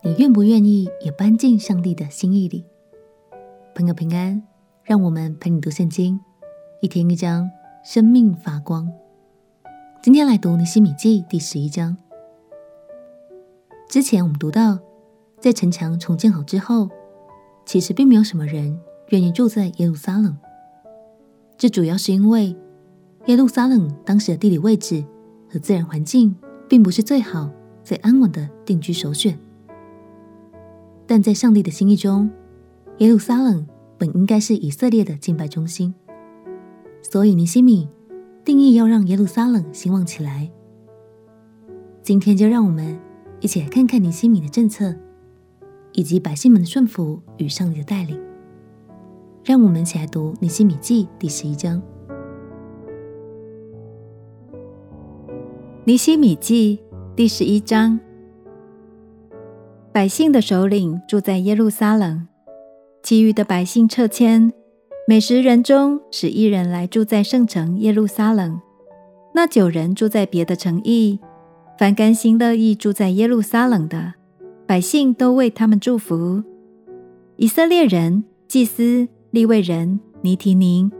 你愿不愿意也搬进上帝的心意里？朋友平安，让我们陪你读圣经，一天一章，生命发光。今天来读尼希米记第十一章。之前我们读到，在城墙重建好之后，其实并没有什么人愿意住在耶路撒冷。这主要是因为耶路撒冷当时的地理位置和自然环境，并不是最好、最安稳的定居首选。但在上帝的心意中，耶路撒冷本应该是以色列的敬拜中心，所以尼希米定义要让耶路撒冷兴旺起来。今天就让我们一起来看看尼希米的政策，以及百姓们的顺服与上帝的带领。让我们一起来读尼希米记第十一章。尼希米记第十一章。百姓的首领住在耶路撒冷，其余的百姓撤迁，每十人中使一人来住在圣城耶路撒冷。那九人住在别的城邑，凡甘心乐意住在耶路撒冷的，百姓都为他们祝福。以色列人、祭司、利未人、尼提宁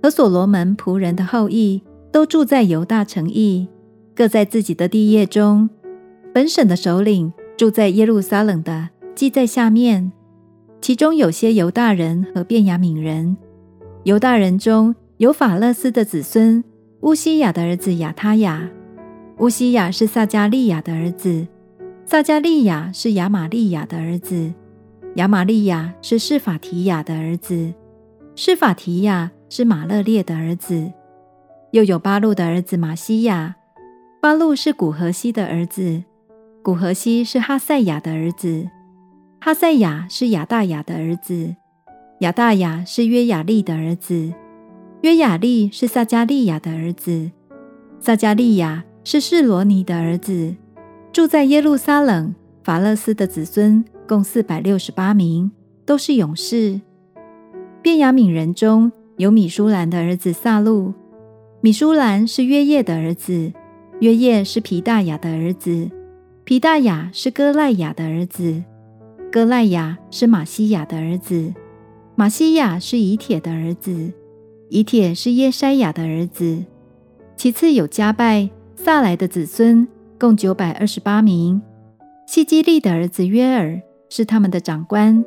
和所罗门仆人的后裔，都住在犹大城邑，各在自己的地业中。本省的首领。住在耶路撒冷的记在下面，其中有些犹大人和便雅悯人。犹大人中有法勒斯的子孙乌西雅的儿子亚他雅，乌西雅是撒迦利亚的儿子，撒迦利亚是亚玛利亚的儿子，亚玛利亚是示法提雅的儿子，示法提雅是玛勒列的儿子。又有巴路的儿子玛西亚，巴路是古何西的儿子。古何西是哈赛亚的儿子，哈赛亚是亚大雅的儿子，亚大雅是约雅利的儿子，约雅利是撒迦利亚的儿子，撒迦利亚是示罗尼的儿子。住在耶路撒冷法勒斯的子孙共四百六十八名，都是勇士。便雅悯人中有米舒兰的儿子撒路，米舒兰是约叶的儿子，约叶是皮大雅的儿子。皮大雅是哥赖雅的儿子，哥赖雅是玛西亚的儿子，玛西亚是以铁的儿子，以铁是耶筛雅的儿子。其次有加拜、撒来的子孙，共九百二十八名。希基利的儿子约尔是他们的长官。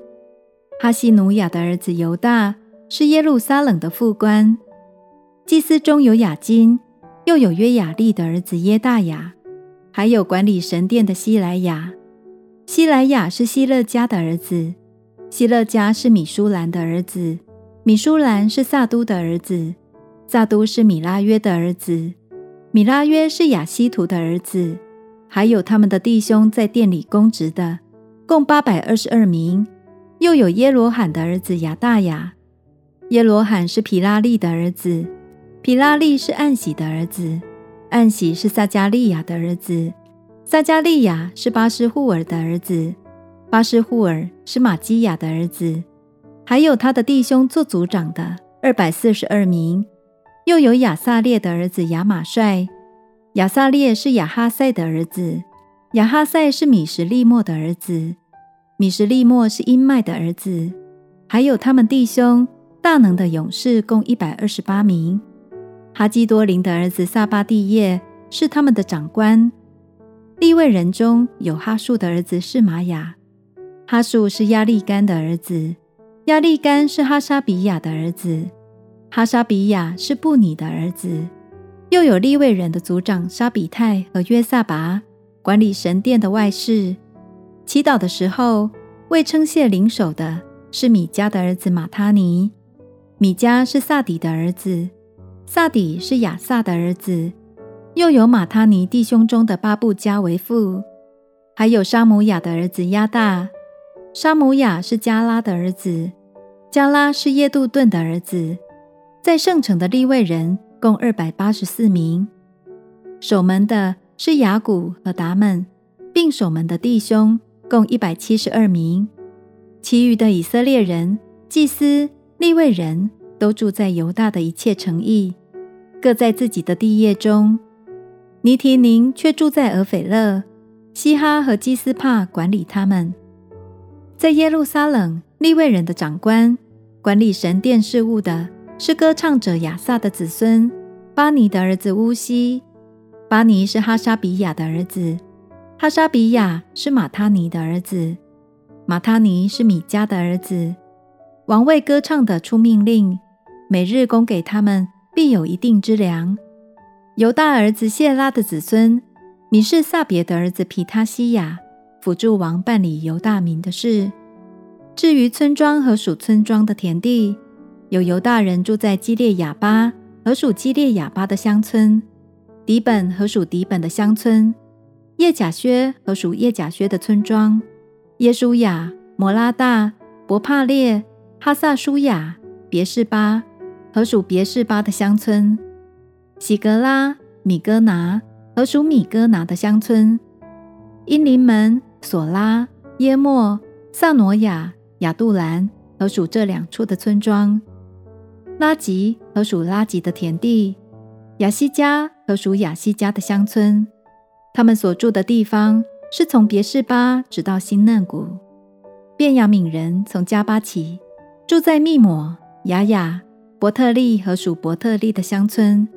哈西努亚的儿子犹大是耶路撒冷的副官。祭司中有雅金，又有约雅利的儿子耶大雅。还有管理神殿的西莱雅，西莱雅是希勒家的儿子，希勒家是米舒兰的儿子，米舒兰是撒都的儿子，撒都是米拉约的儿子，米拉约是亚希图的儿子。还有他们的弟兄在殿里供职的，共八百二十二名。又有耶罗罕的儿子亚大雅，耶罗罕是皮拉利的儿子，皮拉利是暗喜的儿子。暗喜是撒迦利亚的儿子，撒迦利亚是巴斯户尔的儿子，巴斯户尔是玛基亚的儿子，还有他的弟兄做族长的二百四十二名，又有亚撒列的儿子亚马帅，亚撒列是亚哈赛的儿子，亚哈赛是米什利莫的儿子，米什利莫是音麦的儿子，还有他们弟兄大能的勇士共一百二十八名。哈基多林的儿子撒巴蒂叶是他们的长官。利未人中有哈树的儿子是玛雅，哈树是亚利干的儿子，亚利干是哈沙比亚的儿子，哈沙比亚是布尼的儿子。又有利未人的族长沙比泰和约萨拔管理神殿的外事。祈祷的时候为称谢领手的是米迦的儿子马他尼，米迦是萨底的儿子。萨底是亚萨的儿子，又有马他尼弟兄中的巴布加为父，还有沙姆亚的儿子亚大。沙姆亚是加拉的儿子，加拉是耶杜顿的儿子。在圣城的利未人共二百八十四名。守门的是雅古和达们，并守门的弟兄共一百七十二名。其余的以色列人、祭司、利未人。都住在犹大的一切城邑，各在自己的地业中。尼提宁却住在俄斐勒，希哈和基斯帕管理他们。在耶路撒冷，利未人的长官管理神殿事务的是歌唱者亚萨的子孙巴尼的儿子乌西。巴尼是哈沙比亚的儿子，哈沙比亚是马他尼的儿子，马他尼是米迦的儿子。王位歌唱的出命令，每日供给他们，必有一定之粮。犹大儿子谢拉的子孙米示撒别的儿子皮他西亚。辅助王办理犹大民的事。至于村庄和属村庄的田地，有犹大人住在基列雅巴和属基列雅巴的乡村，底本和属底本的乡村，叶甲薛和属叶甲薛的村庄，耶书亚、摩拉大、伯帕列、哈萨舒亚、别是巴和属别是巴的乡村，喜格拉、米哥拿和属米哥拿的乡村，因林门。索拉、耶莫、萨诺亚、亚杜兰和属这两处的村庄，拉吉和属拉吉的田地，亚西加和属亚西加的乡村，他们所住的地方是从别是巴直到新嫩谷。便雅悯人从加巴起，住在密抹、雅雅、伯特利和属伯特利的乡村，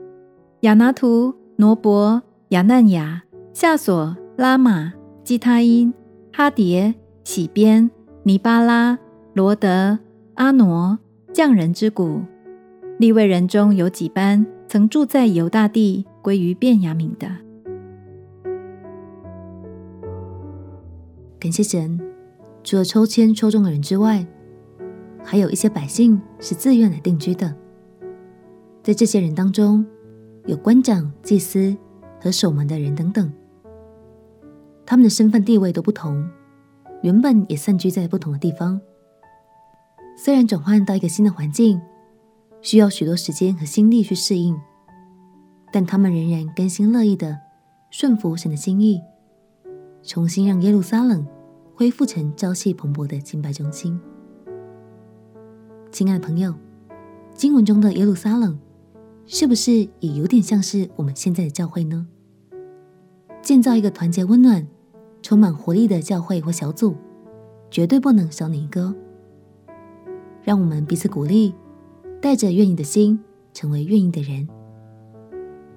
亚拿图、挪伯、亚难雅、夏索、拉玛。基他因、哈迭、洗边、尼巴拉、罗德、阿挪，匠人之谷。利未人中有几班曾住在犹大地，归于便雅悯的。感谢神，除了抽签抽中的人之外，还有一些百姓是自愿来定居的。在这些人当中，有官长、祭司和守门的人等等。他们的身份地位都不同，原本也散居在不同的地方。虽然转换到一个新的环境，需要许多时间和心力去适应，但他们仍然甘心乐意的顺服神的心意，重新让耶路撒冷恢复成朝气蓬勃的敬拜中心。亲爱的朋友，经文中的耶路撒冷，是不是也有点像是我们现在的教会呢？建造一个团结温暖，充满活力的教会或小组，绝对不能少你一个。让我们彼此鼓励，带着愿意的心，成为愿意的人。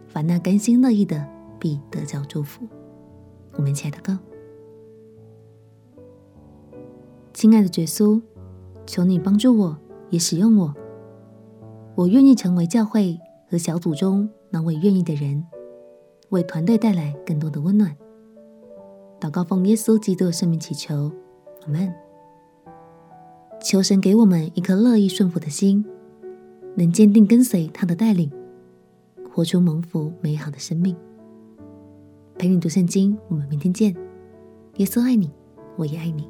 凡那甘心乐意的，必得着祝福。我们亲爱的哥，亲爱的耶稣，求你帮助我，也使用我。我愿意成为教会和小组中那位愿意的人，为团队带来更多的温暖。祷告奉耶稣基督的圣名祈求，阿门。求神给我们一颗乐意顺服的心，能坚定跟随他的带领，活出蒙福美好的生命。陪你读圣经，我们明天见。耶稣爱你，我也爱你。